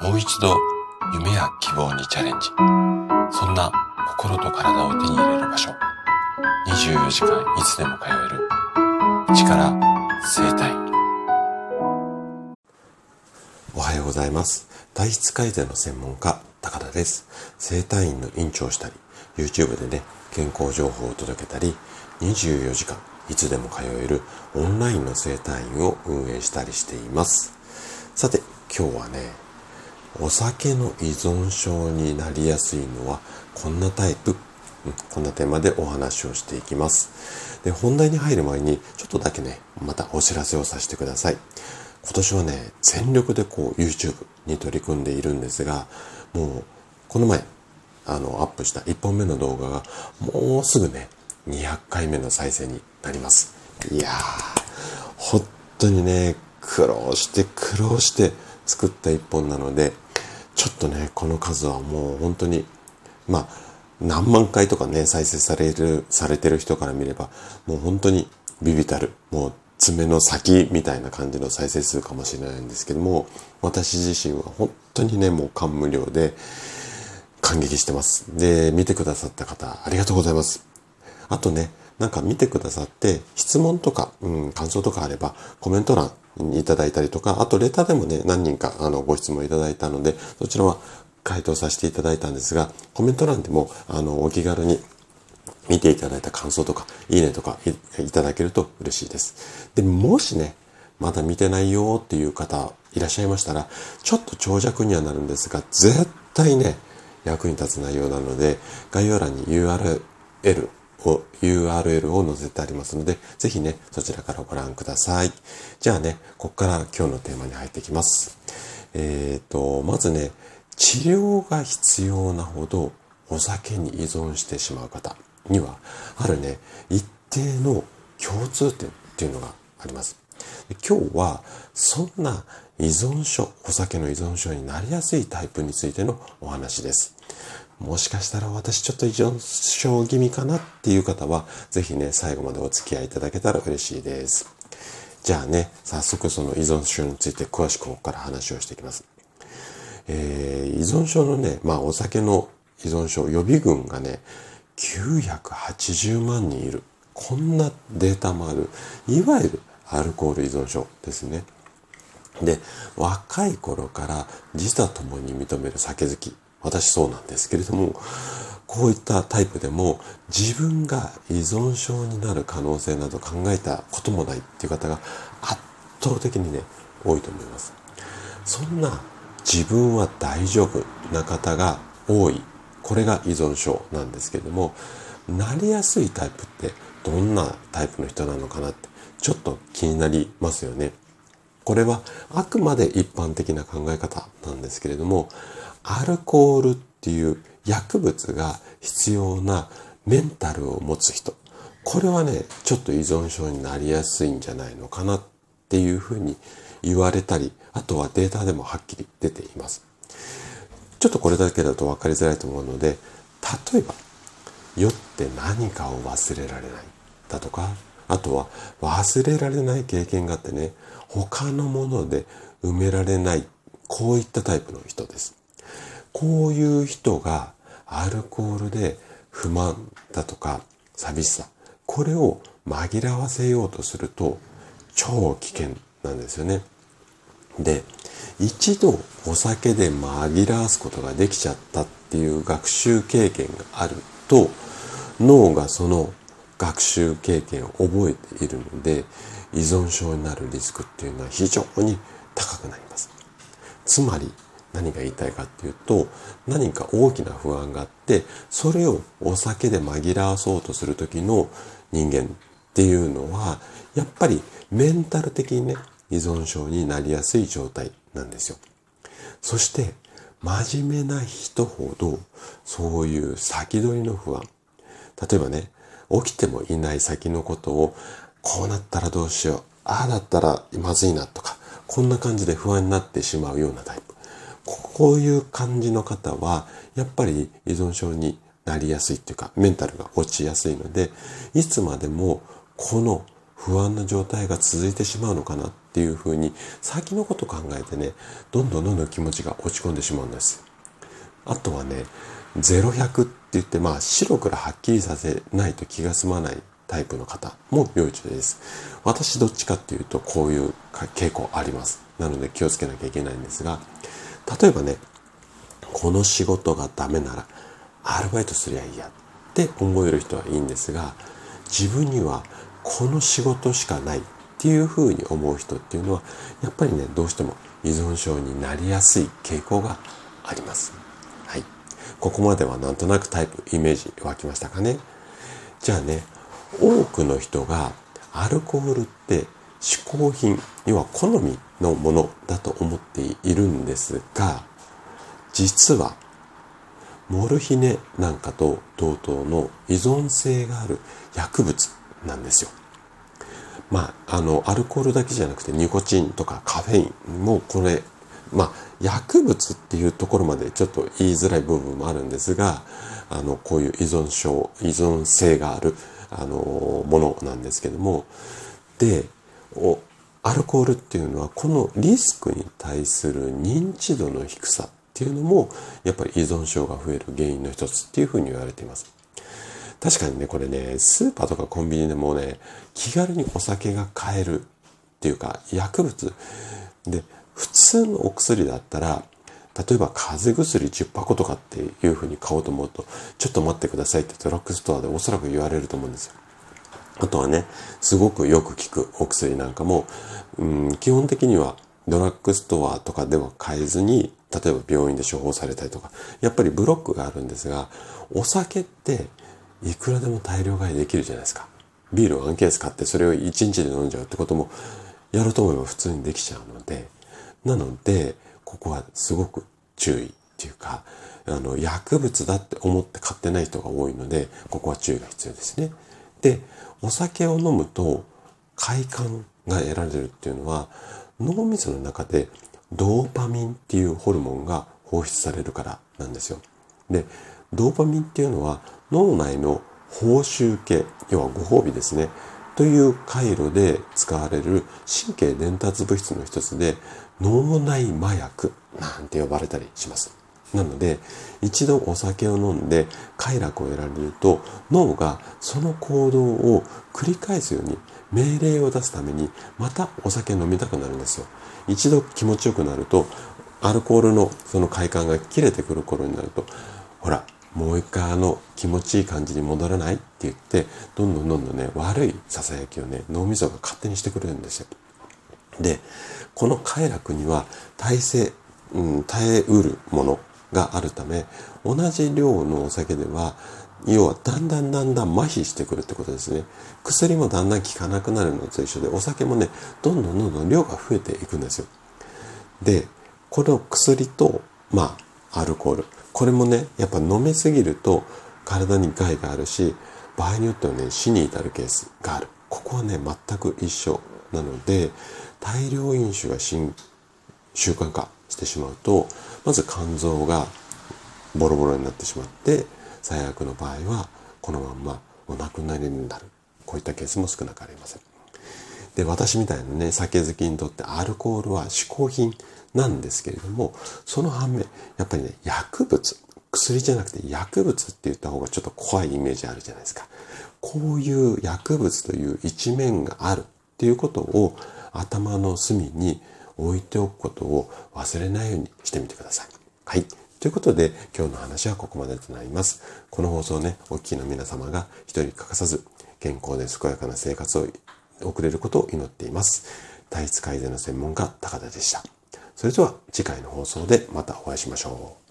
もう一度夢や希望にチャレンジ。そんな心と体を手に入れる場所。24時間いつでも通える。力生体。おはようございます。体質改善の専門家、高田です。生体院の院長をしたり、YouTube でね、健康情報を届けたり、24時間いつでも通えるオンラインの生体院を運営したりしています。さて、今日はね、お酒の依存症になりやすいのはこんなタイプ、こんなテーマでお話をしていきます。で、本題に入る前にちょっとだけね、またお知らせをさせてください。今年はね、全力でこう YouTube に取り組んでいるんですが、もうこの前、あの、アップした1本目の動画がもうすぐね、200回目の再生になります。いやー、本当にね、苦労して苦労して作った一本なので、ちょっとね、この数はもう本当に、まあ、何万回とかね、再生される、されてる人から見れば、もう本当にビビたる、もう爪の先みたいな感じの再生数かもしれないんですけども、私自身は本当にね、もう感無量で感激してます。で、見てくださった方、ありがとうございます。あとね、なんか見てくださって、質問とか、うん、感想とかあれば、コメント欄いただいたりとか、あとレターでもね、何人かあのご質問いただいたので、そちらは回答させていただいたんですが、コメント欄でもあのお気軽に見ていただいた感想とか、いいねとかいただけると嬉しいです。で、もしね、まだ見てないよっていう方いらっしゃいましたら、ちょっと長尺にはなるんですが、絶対ね、役に立つ内容なので、概要欄に URL を URL を載せてありますので、ぜひね、そちらからご覧ください。じゃあね、ここから今日のテーマに入っていきます。えっ、ー、と、まずね、治療が必要なほどお酒に依存してしまう方には、あるね、一定の共通点っていうのがあります。今日は、そんな依存症、お酒の依存症になりやすいタイプについてのお話です。もしかしたら私ちょっと依存症気味かなっていう方は、ぜひね、最後までお付き合いいただけたら嬉しいです。じゃあね、早速その依存症について詳しくここから話をしていきます。えー、依存症のね、まあお酒の依存症予備軍がね、980万人いる。こんなデータもある。いわゆるアルコール依存症ですね。で、若い頃から自他ともに認める酒好き。私そうなんですけれども、こういったタイプでも自分が依存症になる可能性など考えたこともないっていう方が圧倒的にね、多いと思います。そんな自分は大丈夫な方が多い。これが依存症なんですけれども、なりやすいタイプってどんなタイプの人なのかなってちょっと気になりますよね。これはあくまで一般的な考え方なんですけれども、アルコールっていう薬物が必要なメンタルを持つ人。これはね、ちょっと依存症になりやすいんじゃないのかなっていうふうに言われたり、あとはデータでもはっきり出ています。ちょっとこれだけだと分かりづらいと思うので、例えば、酔って何かを忘れられないだとか、あとは忘れられない経験があってね、他のもので埋められない、こういったタイプの人です。こういう人がアルコールで不満だとか寂しさ、これを紛らわせようとすると超危険なんですよね。で、一度お酒で紛らわすことができちゃったっていう学習経験があると脳がその学習経験を覚えているので依存症になるリスクっていうのは非常に高くなります。つまり何が言いたいかっていうと何か大きな不安があってそれをお酒で紛らわそうとする時の人間っていうのはやっぱりメンタル的にね依存症になりやすい状態なんですよ。そして真面目な人ほどそういう先取りの不安例えばね起きてもいない先のことをこうなったらどうしようああだったらまずいなとかこんな感じで不安になってしまうようなタイプこういう感じの方は、やっぱり依存症になりやすいっていうか、メンタルが落ちやすいので、いつまでもこの不安な状態が続いてしまうのかなっていうふうに先のこと考えてね、どんどんどんどん気持ちが落ち込んでしまうんです。あとはね、0100って言って、まあ白黒はっきりさせないと気が済まないタイプの方も要注意です。私どっちかっていうとこういう傾向あります。なので気をつけなきゃいけないんですが、例えばね、この仕事がダメならアルバイトすりゃいいやって思える人はいいんですが、自分にはこの仕事しかないっていうふうに思う人っていうのは、やっぱりね、どうしても依存症になりやすい傾向があります。はい。ここまではなんとなくタイプ、イメージ湧きましたかね。じゃあね、多くの人がアルコールって嗜好品、要は好みのものだと思っているんですが、実はモルヒネなんかと同等の依存性がある薬物なんですよ。まあ、あの、アルコールだけじゃなくてニコチンとかカフェインもこれ、まあ、薬物っていうところまでちょっと言いづらい部分もあるんですが、あの、こういう依存症、依存性があるあのものなんですけどもでおアルコールっていうのはこのリスクに対する認知度の低さっていうのもやっぱり依存症が増える原因の一つっていうふうに言われています確かにねこれねスーパーとかコンビニでもね気軽にお酒が買えるっていうか薬物で普通のお薬だったら例えば風邪薬10箱とかっていうふうに買おうと思うと、ちょっと待ってくださいってドラッグストアでおそらく言われると思うんですよ。あとはね、すごくよく効くお薬なんかも、うん、基本的にはドラッグストアとかでは買えずに、例えば病院で処方されたりとか、やっぱりブロックがあるんですが、お酒っていくらでも大量買いできるじゃないですか。ビールをアンケース買ってそれを1日で飲んじゃうってこともやろうと思えば普通にできちゃうので、なので、ここはすごく注意っていうか、あの、薬物だって思って買ってない人が多いので、ここは注意が必要ですね。で、お酒を飲むと快感が得られるっていうのは、脳みその中でドーパミンっていうホルモンが放出されるからなんですよ。で、ドーパミンっていうのは脳内の報酬系、要はご褒美ですね。という回路で使われる神経伝達物質の一つで脳内麻薬なんて呼ばれたりします。なので、一度お酒を飲んで快楽を得られると脳がその行動を繰り返すように命令を出すためにまたお酒飲みたくなるんですよ。一度気持ちよくなるとアルコールのその快感が切れてくる頃になるとほらもう一回あの気持ちいい感じに戻らない？って言って、どんどんどんどんね、悪い囁きをね、脳みそが勝手にしてくれるんですよ。で、この快楽には耐性、うん、耐えうるものがあるため、同じ量のお酒では、要はだんだんだんだん麻痺してくるってことですね。薬もだんだん効かなくなるのと一緒で、お酒もね、どんどんどんどん量が増えていくんですよ。で、この薬と、まあ、アルコール。これもね、やっぱ飲みすぎると体に害があるし、場合によってはね、死に至るケースがある。ここはね、全く一緒なので、大量飲酒が習慣化してしまうと、まず肝臓がボロボロになってしまって、最悪の場合は、このまんまお亡くなりになる。こういったケースも少なくありません。で、私みたいなね、酒好きにとってアルコールは嗜好品なんですけれども、その反面、やっぱりね、薬物、薬じゃなくて薬物って言った方がちょっと怖いイメージあるじゃないですか。こういう薬物という一面があるっていうことを頭の隅に置いておくことを忘れないようにしてみてください。はい。ということで、今日の話はここまでとなります。この放送ね、お聞きの皆様が一人欠かさず、健康で健やかな生活を送れることを祈っています。体質改善の専門家、高田でした。それでは次回の放送でまたお会いしましょう。